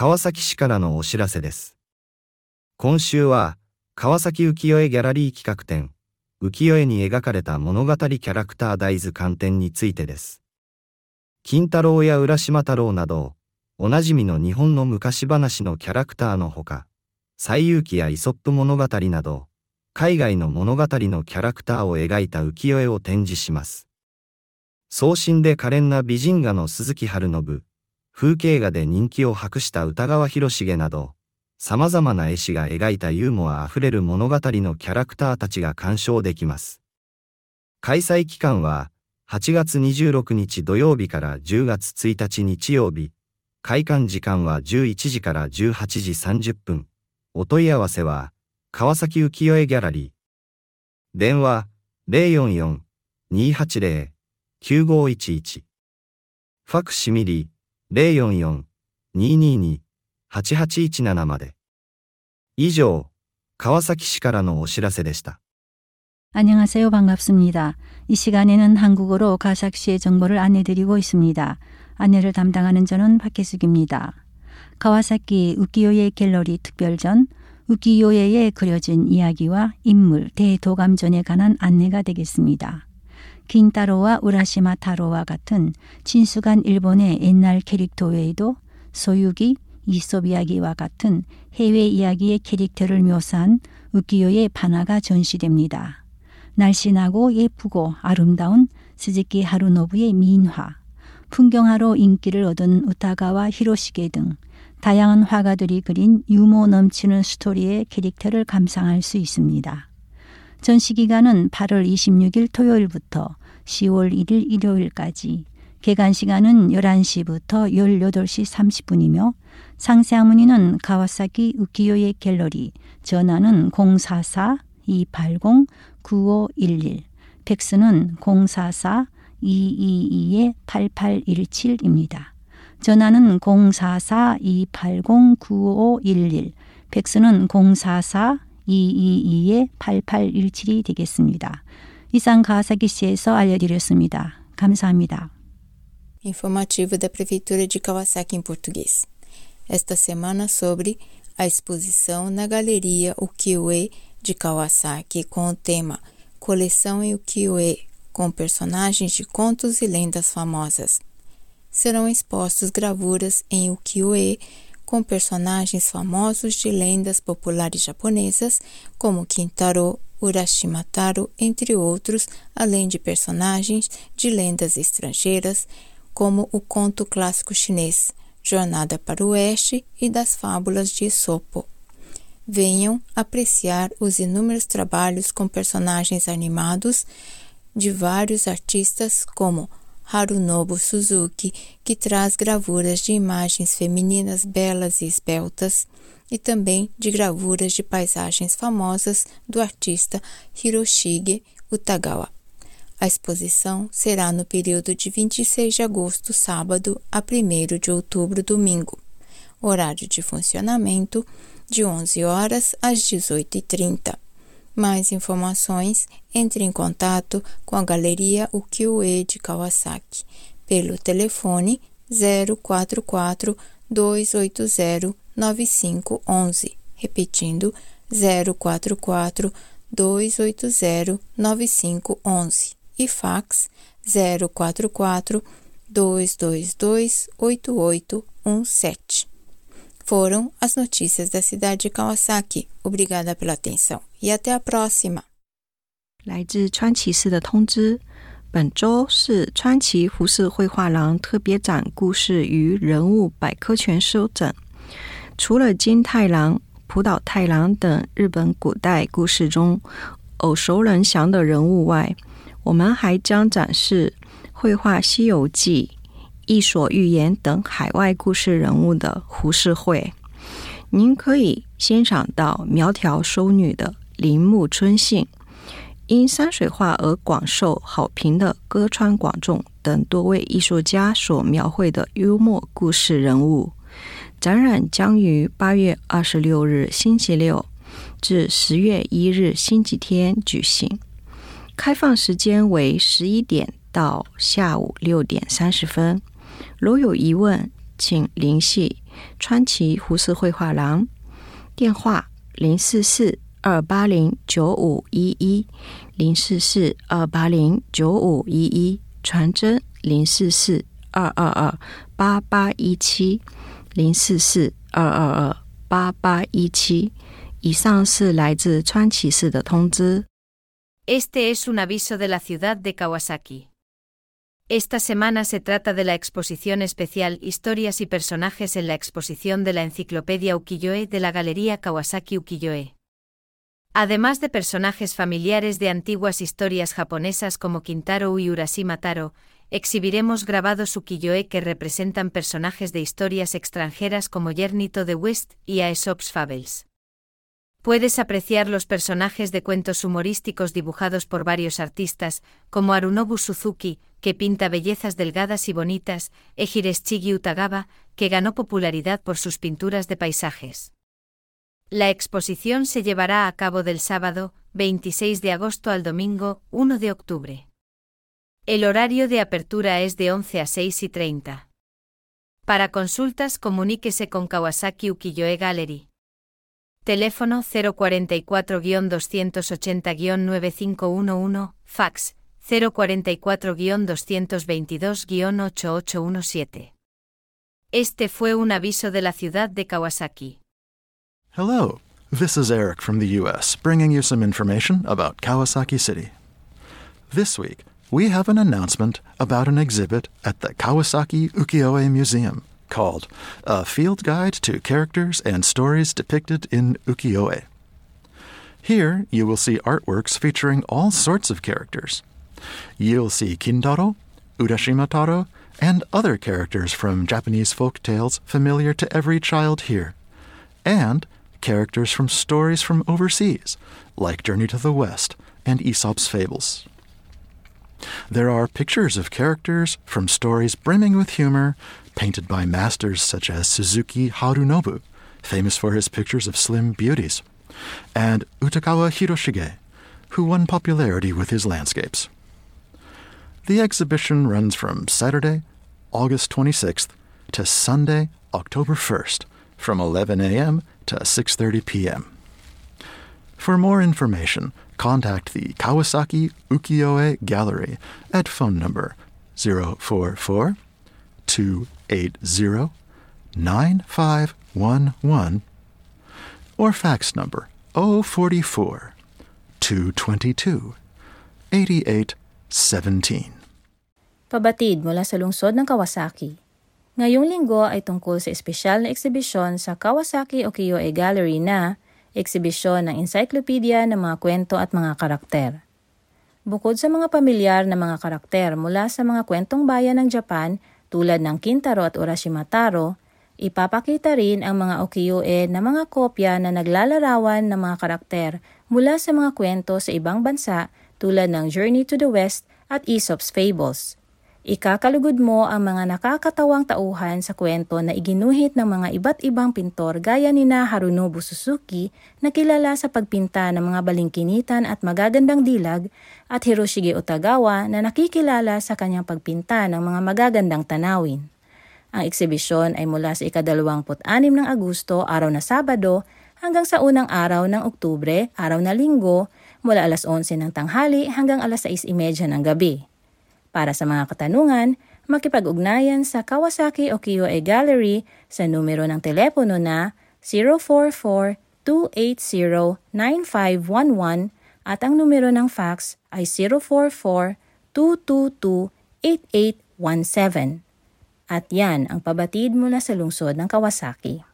川崎市からのお知らせです。今週は、川崎浮世絵ギャラリー企画展、浮世絵に描かれた物語キャラクター大豆観点についてです。金太郎や浦島太郎など、おなじみの日本の昔話のキャラクターのほか、西遊記やイソップ物語など、海外の物語のキャラクターを描いた浮世絵を展示します。壮身で可憐な美人画の鈴木春信、風景画で人気を博した歌川広重など、様々な絵師が描いたユーモアあふれる物語のキャラクターたちが鑑賞できます。開催期間は、8月26日土曜日から10月1日日曜日、開館時間は11時から18時30分。お問い合わせは、川崎浮世絵ギャラリー。電話、044-280-9511。ファクシミリ、ー 044-222-8817まで。以上、川崎市からのお知らせでした。 안녕하세요. 반갑습니다. 이 시간에는 한국어로 가샥시의 정보를 안내드리고 있습니다. 안내를 담당하는 저는 박혜숙입니다. 가와사키 우키요예 갤러리 특별전 우키요예에 그려진 이야기와 인물, 대도감전에 관한 안내가 되겠습니다. 긴타로와 우라시마 타로와 같은 친숙한 일본의 옛날 캐릭터 외에도 소유기, 이솝 이야기와 같은 해외 이야기의 캐릭터를 묘사한 우키요의 반화가 전시됩니다. 날씬하고 예쁘고 아름다운 스즈키 하루노부의 민화, 풍경화로 인기를 얻은 우타가와 히로시게 등 다양한 화가들이 그린 유머 넘치는 스토리의 캐릭터를 감상할 수 있습니다. 전시 기간은 8월 26일 토요일부터 10월 1일 일요일까지 개관 시간은 11시부터 18시 30분이며 상세한 문의는 가와사키 우키요의 갤러리 전화는 044-280-9511 팩스는 044-222-8817입니다. 전화는 044-280-9511 팩스는 044-222-8817이 되겠습니다. 이상 가사키시에서 알려드렸습니다. 감사합니다. Informativo da Prefeitura de Kawasaki em português. Esta semana sobre a exposição na Galeria Ukiyo-e de Kawasaki com o tema Coleção Ukiyo-e, com personagens de contos e lendas famosas. Serão expostos gravuras em ukiyo-e com personagens famosos de lendas populares japonesas como Kintaro, Urashima Taro, entre outros, além de personagens de lendas estrangeiras como o conto clássico chinês, Jornada para o Oeste e das Fábulas de Esopo. Venham apreciar os inúmeros trabalhos com personagens animados de vários artistas como Harunobu Suzuki, que traz gravuras de imagens femininas belas e esbeltas, e também de gravuras de paisagens famosas do artista Hiroshige Utagawa. A exposição será no período de 26 de agosto, sábado, a 1 de outubro, domingo. Horário de funcionamento de 11 horas às 18h30. Mais informações, entre em contato com a Galeria Ukiyo-e de Kawasaki pelo telefone 044 280 9511, repetindo 044 280 9511 e fax 044 222 8817. Foram as notícias da cidade de Kawasaki. Obrigada pela atenção e até a próxima. 来自川崎市的通知。本周是川崎胡适绘画廊特别展故事与人物百科全书展。除了金太郎、浦岛太郎等日本古代故事中耳熟能详的人物外，我们还将展示绘画《西游记》《伊索寓言》等海外故事人物的胡适绘。您可以欣赏到苗条淑女的铃木春信，因山水画而广受好评的歌川广重等多位艺术家所描绘的幽默故事人物。展览将于八月二十六日星期六至十月一日星期天举行。开放时间为十一点到下午六点三十分。如有疑问，请联系川崎胡适绘画廊，电话零四四二八零九五一一零四四二八零九五一一传真零四四二二二八八一七零四四二二二八八一七。以上是来自川崎市的通知。Este es un aviso de la ciudad de Kawasaki. Esta semana se trata de la exposición especial Historias y personajes en la exposición de la Enciclopedia Ukiyoe de la Galería Kawasaki Ukiyoe. Además de personajes familiares de antiguas historias japonesas como Kintaro y Urashima Taro, exhibiremos grabados ukiyo-e que representan personajes de historias extranjeras como Yernito de West y Aesop's Fables. Puedes apreciar los personajes de cuentos humorísticos dibujados por varios artistas, como Arunobu Suzuki, que pinta bellezas delgadas y bonitas, e Hireshigi Utagawa, que ganó popularidad por sus pinturas de paisajes. La exposición se llevará a cabo del sábado, 26 de agosto al domingo, 1 de octubre. El horario de apertura es de 11 a 6 y 30. Para consultas comuníquese con Kawasaki Ukiyo-e Gallery. Teléfono 044-280-9511, fax 044-222-8817. Este fue un aviso de la ciudad de Kawasaki. Hello, this is Eric from the US, bringing you some information about Kawasaki City. This week, we have an announcement about an exhibit at the Kawasaki Ukiyo-e Museum called A Field Guide to Characters and Stories Depicted in Ukiyo-e. Here, you will see artworks featuring all sorts of characters. You'll see Kintaro, Urashima Taro, and other characters from Japanese folk tales familiar to every child here, and characters from stories from overseas, like Journey to the West and Aesop's Fables. There are pictures of characters from stories brimming with humor, painted by masters such as Suzuki Harunobu, famous for his pictures of slim beauties, and Utagawa Hiroshige, who won popularity with his landscapes. The exhibition runs from Saturday, August 26th to Sunday, October 1st, from 11 a.m. to 6:30 p.m. For more information, contact the Kawasaki Ukiyo-e Gallery at phone number 044 280 9511 or fax number 044 222 8817. Pabatid mula sa lungsod ng Kawasaki. Ngayong linggo ay tungkol sa espesyal na eksibisyon sa Kawasaki Ukiyo-e Gallery na eksibisyon ng encyclopedia ng mga kwento at mga karakter. Bukod sa mga pamilyar na mga karakter mula sa mga kwentong bayan ng Japan tulad ng Kintaro at Urashima Taro, ipapakita rin ang mga ukiyo-e na mga kopya na naglalarawan ng mga karakter mula sa mga kwento sa ibang bansa tulad ng Journey to the West at Aesop's Fables. Ikakalugod mo ang mga nakakatawang tauhan sa kwento na iginuhit ng mga iba't ibang pintor gaya ni na Harunobu Suzuki na kilala sa pagpinta ng mga balingkinitan at magagandang dilag at Hiroshige Utagawa na nakikilala sa kanyang pagpinta ng mga magagandang tanawin. Ang eksibisyon ay mula sa ikadalawamput-anim ng Agosto, araw na Sabado, hanggang sa unang araw ng Oktubre, araw na Linggo, mula alas 11 ng tanghali hanggang alas 6.30 ng gabi. Para sa mga katanungan, makipag-ugnayan sa Kawasaki Ukiyo-e Gallery sa numero ng telepono na 044-280-9511 at ang numero ng fax ay 044-222-8817. At yan ang pabatid mula sa lungsod ng Kawasaki.